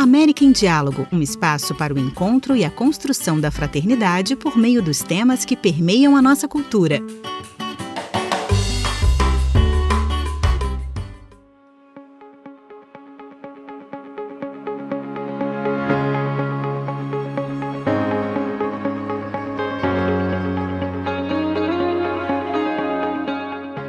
América em Diálogo, um espaço para o encontro e a construção da fraternidade por meio dos temas que permeiam a nossa cultura.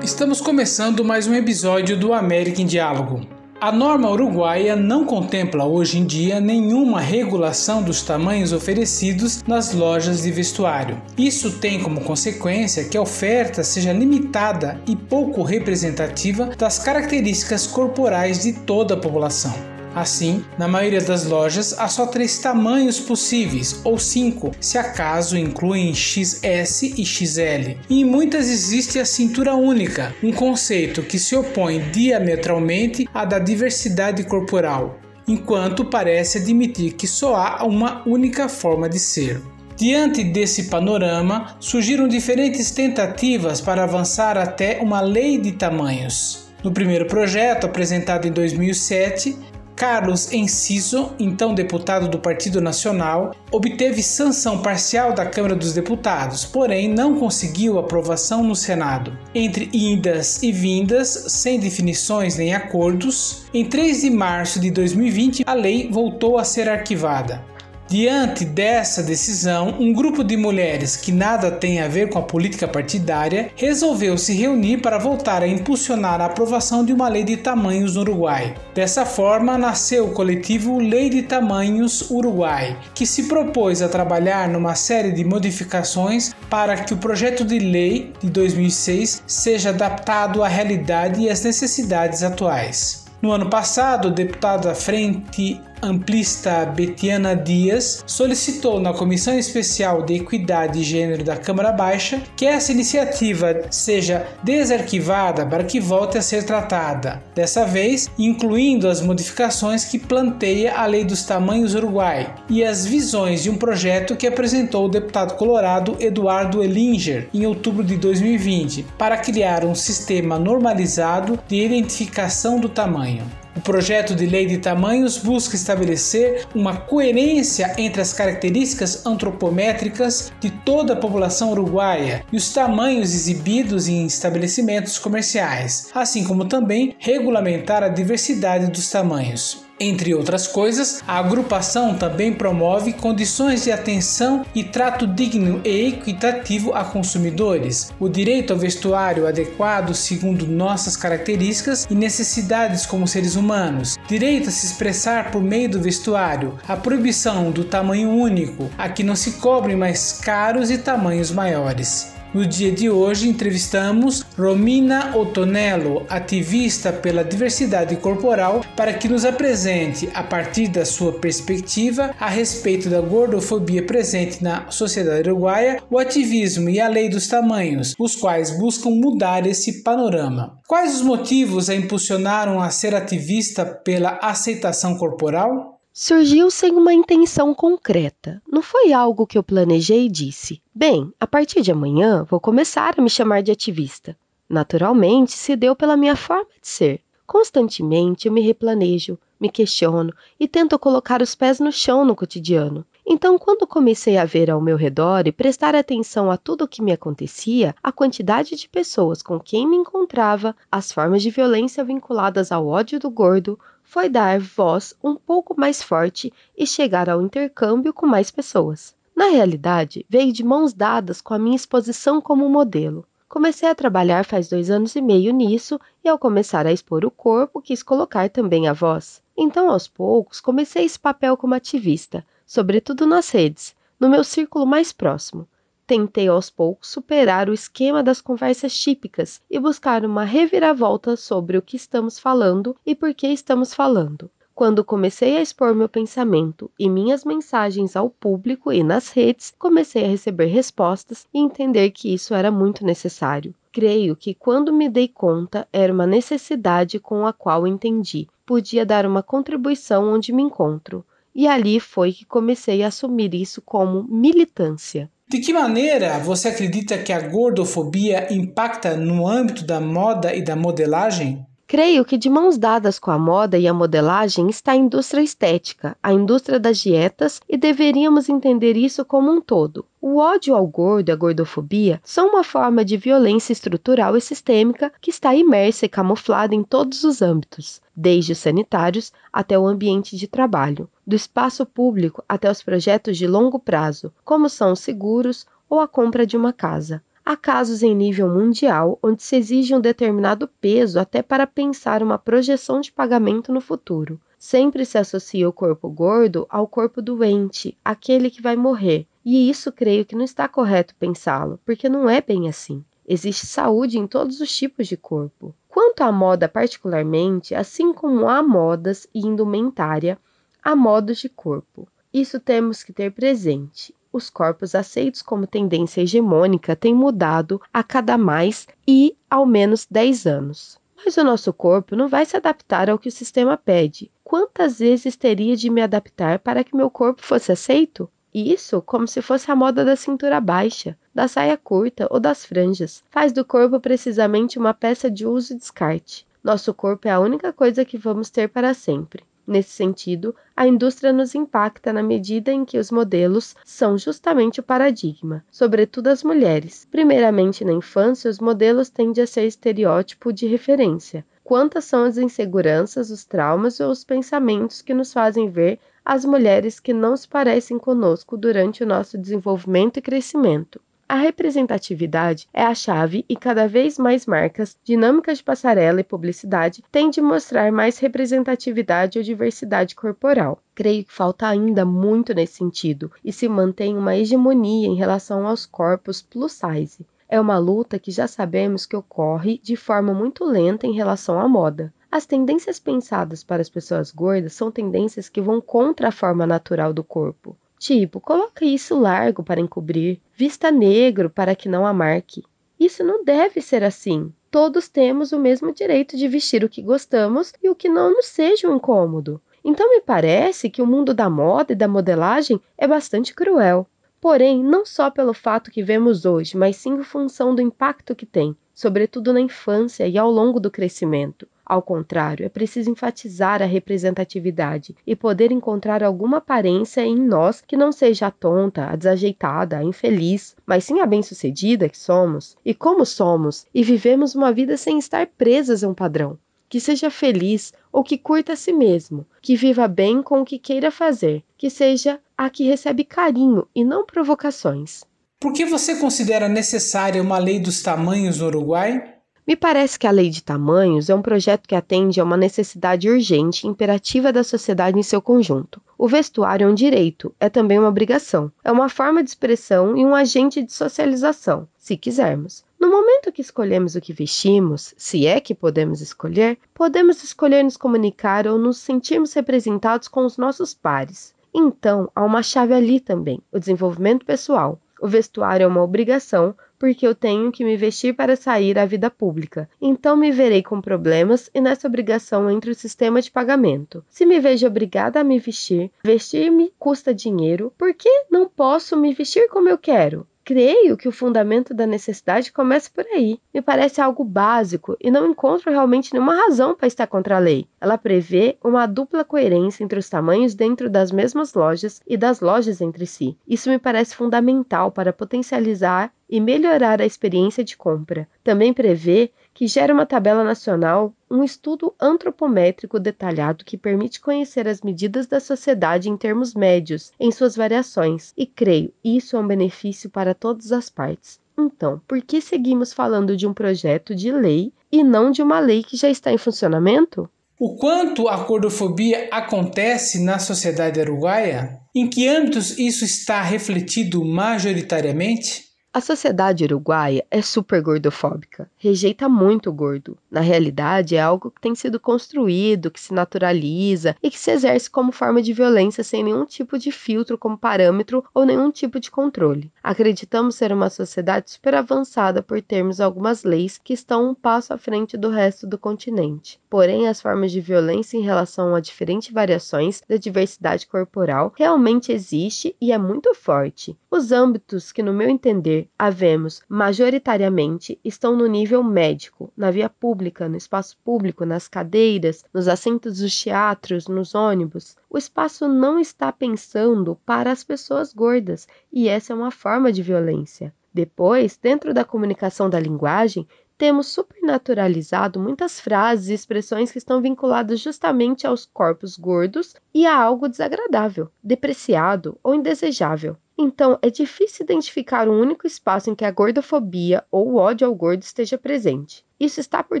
Estamos começando mais um episódio do América em Diálogo. A norma uruguaia não contempla hoje em dia nenhuma regulação dos tamanhos oferecidos nas lojas de vestuário. Isso tem como consequência que a oferta seja limitada e pouco representativa das características corporais de toda a população. Assim, na maioria das lojas há só três tamanhos possíveis, ou cinco, se acaso incluem XS e XL. E em muitas existe a cintura única, um conceito que se opõe diametralmente à da diversidade corporal, enquanto parece admitir que só há uma única forma de ser. Diante desse panorama, surgiram diferentes tentativas para avançar até uma lei de tamanhos. No primeiro projeto, apresentado em 2007, Carlos Enciso, então deputado do Partido Nacional, obteve sanção parcial da Câmara dos Deputados, porém não conseguiu aprovação no Senado. Entre indas e vindas, sem definições nem acordos, em 3 de março de 2020 a lei voltou a ser arquivada. Diante dessa decisão, um grupo de mulheres que nada tem a ver com a política partidária resolveu se reunir para voltar a impulsionar a aprovação de uma lei de tamanhos no Uruguai. Dessa forma, nasceu o coletivo Lei de Tamanhos Uruguai, que se propôs a trabalhar numa série de modificações para que o projeto de lei de 2006 seja adaptado à realidade e às necessidades atuais. No ano passado, o deputado da Frente amplista Betiana Dias solicitou na Comissão Especial de Equidade e Gênero da Câmara Baixa que essa iniciativa seja desarquivada para que volte a ser tratada, dessa vez incluindo as modificações que planteia a Lei dos Tamanhos Uruguai e as visões de um projeto que apresentou o deputado colorado Eduardo Elinger em outubro de 2020 para criar um sistema normalizado de identificação do tamanho. O projeto de lei de tamanhos busca estabelecer uma coerência entre as características antropométricas de toda a população uruguaia e os tamanhos exibidos em estabelecimentos comerciais, assim como também regulamentar a diversidade dos tamanhos. Entre outras coisas, a agrupação também promove condições de atenção e trato digno e equitativo a consumidores, o direito ao vestuário adequado segundo nossas características e necessidades como seres humanos, direito a se expressar por meio do vestuário, a proibição do tamanho único, a que não se cobrem mais caros e tamanhos maiores. No dia de hoje, entrevistamos Romina Otonello, ativista pela diversidade corporal, para que nos apresente, a partir da sua perspectiva, a respeito da gordofobia presente na sociedade uruguaia, o ativismo e a lei dos tamanhos, os quais buscam mudar esse panorama. Quais os motivos a impulsionaram a ser ativista pela aceitação corporal? Surgiu sem uma intenção concreta. Não foi algo que eu planejei e disse: Bem, a partir de amanhã vou começar a me chamar de ativista. Naturalmente, se deu pela minha forma de ser. Constantemente eu me replanejo, me questiono e tento colocar os pés no chão no cotidiano. Então, quando comecei a ver ao meu redor e prestar atenção a tudo o que me acontecia, a quantidade de pessoas com quem me encontrava, as formas de violência vinculadas ao ódio do gordo, foi dar voz um pouco mais forte e chegar ao intercâmbio com mais pessoas. Na realidade, veio de mãos dadas com a minha exposição como modelo. Comecei a trabalhar faz dois anos e meio nisso e, ao começar a expor o corpo, quis colocar também a voz. Então, aos poucos, comecei esse papel como ativista, sobretudo nas redes, no meu círculo mais próximo tentei aos poucos superar o esquema das conversas típicas e buscar uma reviravolta sobre o que estamos falando e por que estamos falando. Quando comecei a expor meu pensamento e minhas mensagens ao público e nas redes, comecei a receber respostas e entender que isso era muito necessário. Creio que quando me dei conta era uma necessidade com a qual entendi, podia dar uma contribuição onde me encontro. E ali foi que comecei a assumir isso como militância. De que maneira você acredita que a gordofobia impacta no âmbito da moda e da modelagem? Creio que de mãos dadas com a moda e a modelagem está a indústria estética, a indústria das dietas, e deveríamos entender isso como um todo. O ódio ao gordo e a gordofobia são uma forma de violência estrutural e sistêmica que está imersa e camuflada em todos os âmbitos, desde os sanitários até o ambiente de trabalho, do espaço público até os projetos de longo prazo, como são os seguros ou a compra de uma casa. Há casos em nível mundial onde se exige um determinado peso até para pensar uma projeção de pagamento no futuro. Sempre se associa o corpo gordo ao corpo doente, aquele que vai morrer. E isso creio que não está correto pensá-lo, porque não é bem assim. Existe saúde em todos os tipos de corpo. Quanto à moda particularmente, assim como há modas e indumentária, há modos de corpo. Isso temos que ter presente os corpos aceitos como tendência hegemônica têm mudado a cada mais e ao menos 10 anos. Mas o nosso corpo não vai se adaptar ao que o sistema pede. Quantas vezes teria de me adaptar para que meu corpo fosse aceito? Isso como se fosse a moda da cintura baixa, da saia curta ou das franjas. Faz do corpo precisamente uma peça de uso e descarte. Nosso corpo é a única coisa que vamos ter para sempre. Nesse sentido, a indústria nos impacta na medida em que os modelos são justamente o paradigma, sobretudo as mulheres. Primeiramente, na infância, os modelos tendem a ser estereótipo de referência. Quantas são as inseguranças, os traumas ou os pensamentos que nos fazem ver as mulheres que não se parecem conosco durante o nosso desenvolvimento e crescimento? A representatividade é a chave e cada vez mais marcas, dinâmicas de passarela e publicidade têm de mostrar mais representatividade ou diversidade corporal. Creio que falta ainda muito nesse sentido e se mantém uma hegemonia em relação aos corpos plus size. É uma luta que já sabemos que ocorre de forma muito lenta em relação à moda. As tendências pensadas para as pessoas gordas são tendências que vão contra a forma natural do corpo. Tipo, coloque isso largo para encobrir, vista negro para que não a marque. Isso não deve ser assim. Todos temos o mesmo direito de vestir o que gostamos e o que não nos seja um incômodo. Então me parece que o mundo da moda e da modelagem é bastante cruel. Porém, não só pelo fato que vemos hoje, mas sim em função do impacto que tem, sobretudo na infância e ao longo do crescimento. Ao contrário, é preciso enfatizar a representatividade e poder encontrar alguma aparência em nós que não seja a tonta, a desajeitada, a infeliz, mas sim a bem-sucedida que somos. E como somos, e vivemos uma vida sem estar presas a um padrão. Que seja feliz ou que curta a si mesmo, que viva bem com o que queira fazer, que seja a que recebe carinho e não provocações. Por que você considera necessária uma lei dos tamanhos no Uruguai? Me parece que a lei de tamanhos é um projeto que atende a uma necessidade urgente e imperativa da sociedade em seu conjunto. O vestuário é um direito, é também uma obrigação. É uma forma de expressão e um agente de socialização, se quisermos. No momento que escolhemos o que vestimos, se é que podemos escolher, podemos escolher nos comunicar ou nos sentirmos representados com os nossos pares. Então, há uma chave ali também: o desenvolvimento pessoal. O vestuário é uma obrigação, porque eu tenho que me vestir para sair à vida pública. Então me verei com problemas e nessa obrigação entre o sistema de pagamento. Se me vejo obrigada a me vestir, vestir-me custa dinheiro, por que não posso me vestir como eu quero? Creio que o fundamento da necessidade começa por aí. Me parece algo básico e não encontro realmente nenhuma razão para estar contra a lei. Ela prevê uma dupla coerência entre os tamanhos dentro das mesmas lojas e das lojas entre si. Isso me parece fundamental para potencializar e melhorar a experiência de compra. Também prevê que gera uma tabela nacional, um estudo antropométrico detalhado que permite conhecer as medidas da sociedade em termos médios, em suas variações, e creio isso é um benefício para todas as partes. Então, por que seguimos falando de um projeto de lei e não de uma lei que já está em funcionamento? O quanto a gordofobia acontece na sociedade uruguaia? Em que âmbitos isso está refletido majoritariamente? A sociedade uruguaia é super gordofóbica, rejeita muito o gordo. Na realidade, é algo que tem sido construído, que se naturaliza e que se exerce como forma de violência sem nenhum tipo de filtro como parâmetro ou nenhum tipo de controle. Acreditamos ser uma sociedade super avançada por termos algumas leis que estão um passo à frente do resto do continente. Porém, as formas de violência em relação a diferentes variações da diversidade corporal realmente existe e é muito forte. Os âmbitos que, no meu entender, ver, havemos, majoritariamente, estão no nível médico, na via pública, no espaço público, nas cadeiras, nos assentos dos teatros, nos ônibus. O espaço não está pensando para as pessoas gordas, e essa é uma forma de violência. Depois, dentro da comunicação da linguagem, temos supernaturalizado muitas frases e expressões que estão vinculadas justamente aos corpos gordos e a algo desagradável, depreciado ou indesejável. Então, é difícil identificar um único espaço em que a gordofobia ou o ódio ao gordo esteja presente. Isso está por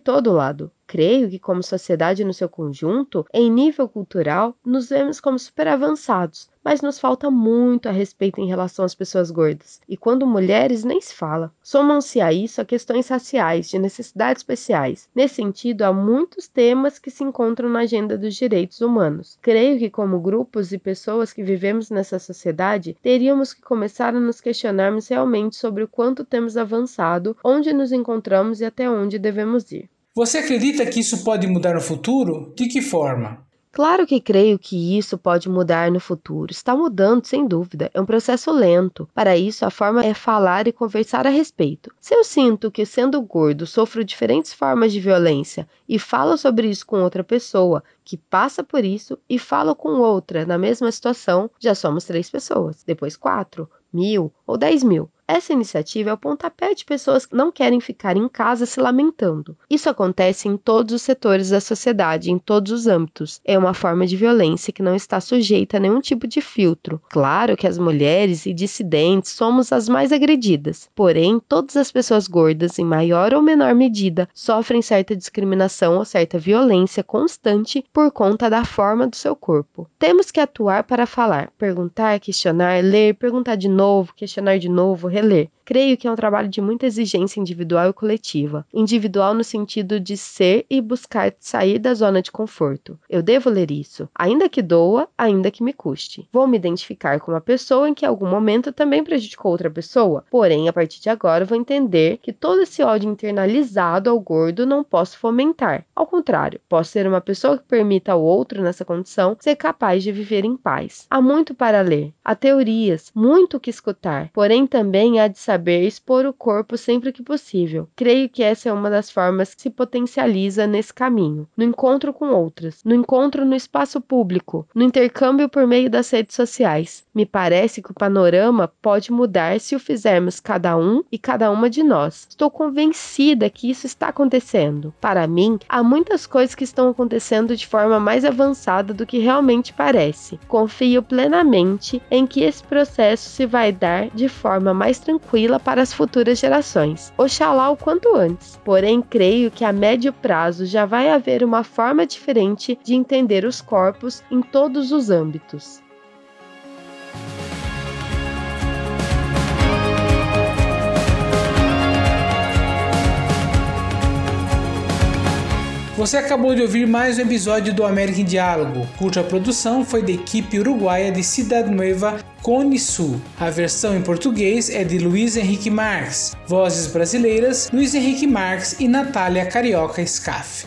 todo lado. Creio que, como sociedade no seu conjunto, em nível cultural, nos vemos como super avançados, mas nos falta muito a respeito em relação às pessoas gordas. E quando mulheres, nem se fala. Somam-se a isso a questões raciais, de necessidades especiais. Nesse sentido, há muitos temas que se encontram na agenda dos direitos humanos. Creio que, como grupos e pessoas que vivemos nessa sociedade, teríamos que começar a nos questionarmos realmente sobre o quanto temos avançado, onde nos encontramos e até onde devemos ir. Você acredita que isso pode mudar no futuro? De que forma? Claro que creio que isso pode mudar no futuro. Está mudando, sem dúvida. É um processo lento. Para isso, a forma é falar e conversar a respeito. Se eu sinto que, sendo gordo, sofro diferentes formas de violência e falo sobre isso com outra pessoa que passa por isso e falo com outra na mesma situação, já somos três pessoas. Depois, quatro, mil ou dez mil. Essa iniciativa é o pontapé de pessoas que não querem ficar em casa se lamentando. Isso acontece em todos os setores da sociedade, em todos os âmbitos. É uma forma de violência que não está sujeita a nenhum tipo de filtro. Claro que as mulheres e dissidentes somos as mais agredidas, porém, todas as pessoas gordas, em maior ou menor medida, sofrem certa discriminação ou certa violência constante por conta da forma do seu corpo. Temos que atuar para falar, perguntar, questionar, ler, perguntar de novo, questionar de novo, হেলে Creio que é um trabalho de muita exigência individual e coletiva. Individual no sentido de ser e buscar sair da zona de conforto. Eu devo ler isso, ainda que doa, ainda que me custe. Vou me identificar com uma pessoa em que em algum momento também prejudicou outra pessoa, porém, a partir de agora, vou entender que todo esse ódio internalizado ao gordo não posso fomentar. Ao contrário, posso ser uma pessoa que permita ao outro, nessa condição, ser capaz de viver em paz. Há muito para ler, há teorias, muito que escutar, porém também há de saber saber expor o corpo sempre que possível. Creio que essa é uma das formas que se potencializa nesse caminho, no encontro com outras, no encontro no espaço público, no intercâmbio por meio das redes sociais. Me parece que o panorama pode mudar se o fizermos cada um e cada uma de nós. Estou convencida que isso está acontecendo. Para mim, há muitas coisas que estão acontecendo de forma mais avançada do que realmente parece. Confio plenamente em que esse processo se vai dar de forma mais tranquila para as futuras gerações. Oxalá o quanto antes. Porém, creio que a médio prazo já vai haver uma forma diferente de entender os corpos em todos os âmbitos. Você acabou de ouvir mais um episódio do América em Diálogo, cuja produção foi da equipe uruguaia de Cidade Nueva Cone Sul. A versão em português é de Luiz Henrique Marques. Vozes brasileiras: Luiz Henrique Marques e Natália Carioca Scaff.